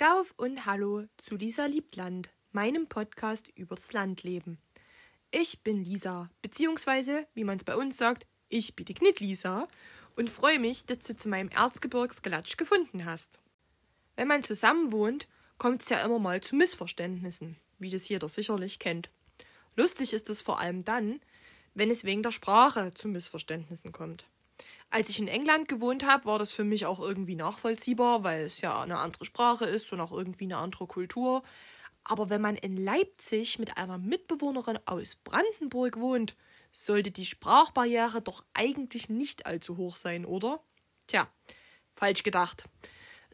Klick auf und hallo zu Lisa Liebland, meinem Podcast über das Landleben. Ich bin Lisa, beziehungsweise, wie man es bei uns sagt, ich bin die Knit Lisa und freue mich, dass du zu meinem Erzgebirgsgelatsch gefunden hast. Wenn man zusammen wohnt, kommt es ja immer mal zu Missverständnissen, wie das jeder sicherlich kennt. Lustig ist es vor allem dann, wenn es wegen der Sprache zu Missverständnissen kommt. Als ich in England gewohnt habe, war das für mich auch irgendwie nachvollziehbar, weil es ja eine andere Sprache ist und auch irgendwie eine andere Kultur. Aber wenn man in Leipzig mit einer Mitbewohnerin aus Brandenburg wohnt, sollte die Sprachbarriere doch eigentlich nicht allzu hoch sein, oder? Tja, falsch gedacht.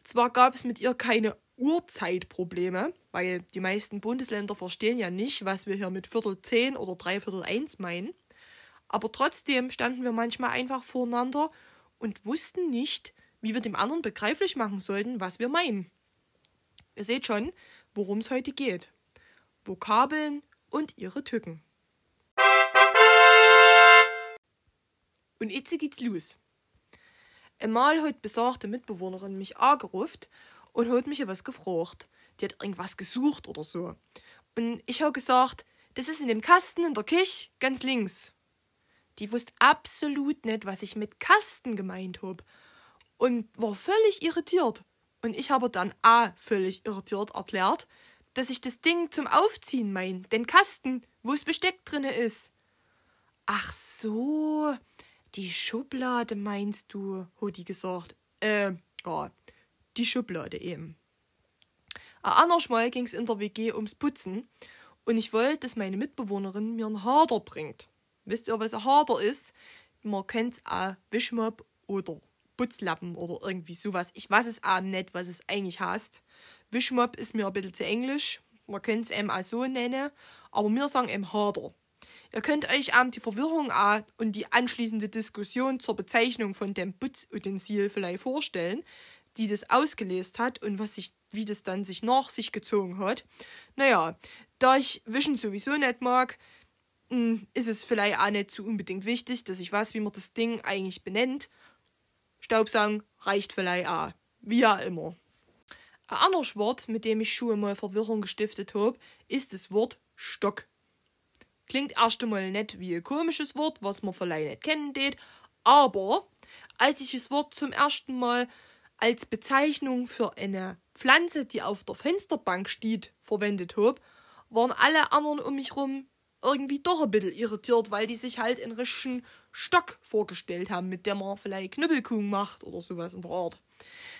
Zwar gab es mit ihr keine Uhrzeitprobleme, weil die meisten Bundesländer verstehen ja nicht, was wir hier mit Viertel zehn oder Dreiviertel eins meinen aber trotzdem standen wir manchmal einfach voreinander und wussten nicht, wie wir dem anderen begreiflich machen sollten, was wir meinen. Ihr seht schon, worum es heute geht. Vokabeln und ihre Tücken. Und jetzt geht's los. Einmal hat besagte Mitbewohnerin mich angerufen und hat mich etwas gefragt. Die hat irgendwas gesucht oder so. Und ich habe gesagt, das ist in dem Kasten in der Küche ganz links. Die wusste absolut nicht, was ich mit Kasten gemeint hab und war völlig irritiert. Und ich habe dann A völlig irritiert erklärt, dass ich das Ding zum Aufziehen mein, den Kasten, wo es Besteck drinne ist. Ach so, die Schublade meinst du, hat die gesagt. Äh, ja, die Schublade eben. Ein anderes Mal ging's in der WG ums Putzen und ich wollte, dass meine Mitbewohnerin mir einen Hader bringt. Wisst ihr, was ein Hader ist? Man kennt es auch Wischmopp oder Putzlappen oder irgendwie sowas. Ich weiß es auch nicht, was es eigentlich heißt. Wischmopp ist mir ein bisschen zu englisch. Man könnte es eben auch so nennen. Aber wir sagen eben Hader. Ihr könnt euch ähm, die Verwirrung auch und die anschließende Diskussion zur Bezeichnung von dem Putzutensil vielleicht vorstellen, die das ausgelöst hat und was sich, wie das dann sich nach sich gezogen hat. Naja, da ich Wischen sowieso nicht mag, ist es vielleicht auch nicht so unbedingt wichtig, dass ich weiß, wie man das Ding eigentlich benennt. Staubsaugen reicht vielleicht auch. Wie auch immer. Ein anderes Wort, mit dem ich schon mal Verwirrung gestiftet habe, ist das Wort Stock. Klingt erst einmal nicht wie ein komisches Wort, was man vielleicht nicht kennen tät, aber als ich das Wort zum ersten Mal als Bezeichnung für eine Pflanze, die auf der Fensterbank steht, verwendet habe, waren alle anderen um mich rum irgendwie doch ein bisschen irritiert, weil die sich halt einen richtigen Stock vorgestellt haben, mit dem man vielleicht Knüppelkuchen macht oder sowas in der Art.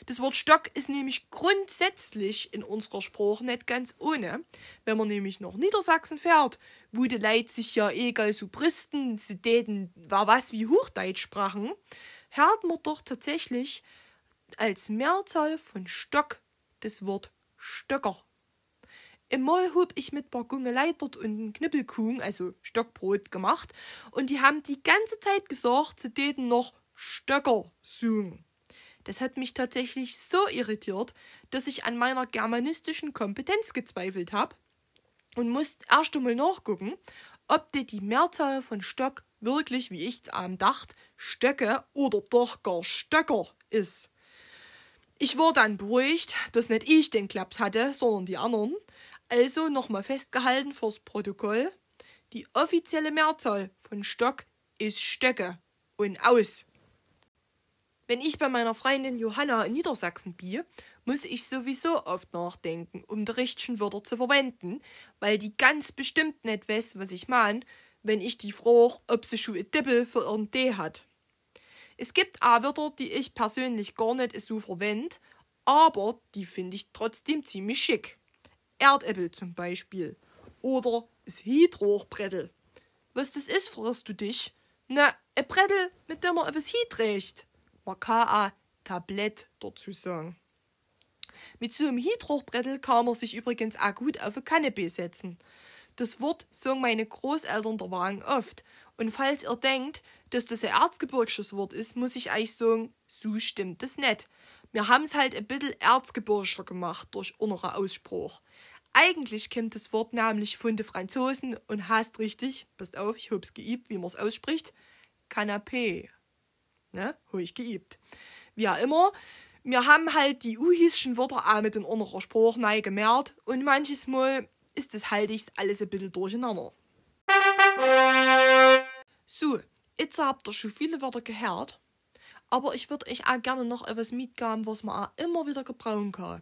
Das Wort Stock ist nämlich grundsätzlich in unserer Sprache nicht ganz ohne. Wenn man nämlich nach Niedersachsen fährt, wo die Leute sich ja egal so bristen, sie täten war was wie Hochdeutsch sprachen, hört man doch tatsächlich als Mehrzahl von Stock das Wort Stöcker. Einmal hab ich mit paar Gungelei dort und Knüppelkuchen, also Stockbrot, gemacht und die haben die ganze Zeit gesagt, sie täten noch Stöcker suchen. Das hat mich tatsächlich so irritiert, dass ich an meiner germanistischen Kompetenz gezweifelt habe und musste erst einmal nachgucken, ob die, die Mehrzahl von Stock wirklich, wie ich am dacht, Stöcke oder doch gar Stöcker ist. Ich war dann beruhigt, dass nicht ich den Klaps hatte, sondern die anderen also nochmal festgehalten fürs Protokoll. Die offizielle Mehrzahl von Stock ist Stöcke und aus. Wenn ich bei meiner Freundin Johanna in Niedersachsen bin, muss ich sowieso oft nachdenken, um die richtigen Wörter zu verwenden, weil die ganz bestimmt nicht weiß, was ich meine, wenn ich die frage, ob sie schon ein Dippel für ihren D hat. Es gibt auch Wörter, die ich persönlich gar nicht so verwende, aber die finde ich trotzdem ziemlich schick. Erdäpfel zum Beispiel. Oder das Hydrochbrettel. Was das ist, fragst du dich? Na, ein Brettel, mit dem man etwas hydrecht. Man kann auch Tablett dazu sagen. Mit so einem Hydrochbrettel kann man sich übrigens auch gut auf eine Kanapee setzen. Das Wort sagen meine Großeltern der Wagen oft. Und falls ihr denkt, dass das ein erzgebirgisches Wort ist, muss ich euch sagen, so stimmt das nicht. Wir haben es halt ein bisschen erzgebirgischer gemacht durch unseren Ausspruch. Eigentlich kommt das Wort nämlich von den Franzosen und heißt richtig, passt auf, ich hab's geübt, wie man es ausspricht, Canapé. Ne? Habe ich geübt. Wie auch immer, Wir haben halt die uhiischen Wörter auch mit den anderen Sprachen neu gemerkt und manches Mal ist das halt alles ein bisschen durcheinander. So, jetzt habt ihr schon viele Wörter gehört, aber ich würde euch auch gerne noch etwas mitgeben, was man auch immer wieder gebrauchen kann.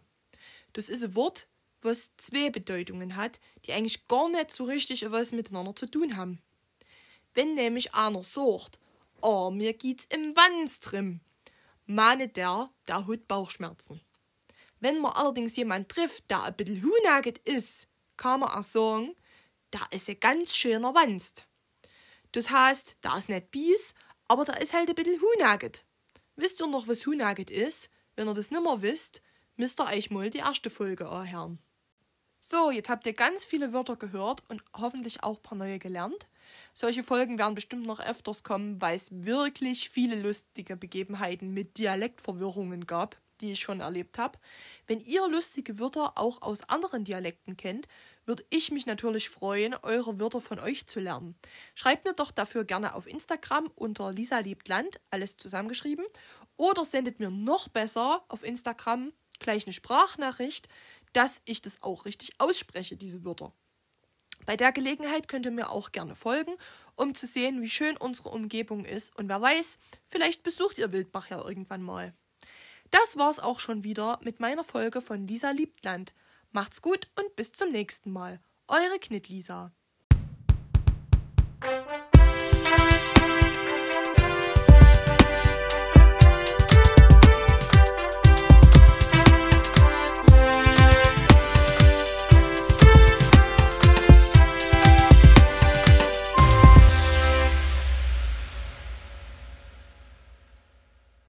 Das ist ein Wort, was zwei Bedeutungen hat, die eigentlich gar nicht so richtig etwas miteinander zu tun haben. Wenn nämlich einer sagt, oh, mir geht's im Wanz drin, meine der, der hat Bauchschmerzen. Wenn man allerdings jemand trifft, der ein bisschen hunaget ist, kann man auch sagen, da ist ein ganz schöner Wanst. Das heißt, da ist nicht Bies, aber da ist halt ein bisschen hunaget. Wisst ihr noch, was hunaget ist? Wenn ihr das nimmer wisst, müsst ihr euch mal die erste Folge anhören. So, jetzt habt ihr ganz viele Wörter gehört und hoffentlich auch ein paar neue gelernt. Solche Folgen werden bestimmt noch öfters kommen, weil es wirklich viele lustige Begebenheiten mit Dialektverwirrungen gab, die ich schon erlebt habe. Wenn ihr lustige Wörter auch aus anderen Dialekten kennt, würde ich mich natürlich freuen, eure Wörter von euch zu lernen. Schreibt mir doch dafür gerne auf Instagram unter Lisa liebt Land, alles zusammengeschrieben, oder sendet mir noch besser auf Instagram gleich eine Sprachnachricht, dass ich das auch richtig ausspreche, diese Wörter. Bei der Gelegenheit könnt ihr mir auch gerne folgen, um zu sehen, wie schön unsere Umgebung ist und wer weiß, vielleicht besucht ihr Wildbach ja irgendwann mal. Das war's auch schon wieder mit meiner Folge von Lisa Liebtland. Macht's gut und bis zum nächsten Mal. Eure Knit Lisa.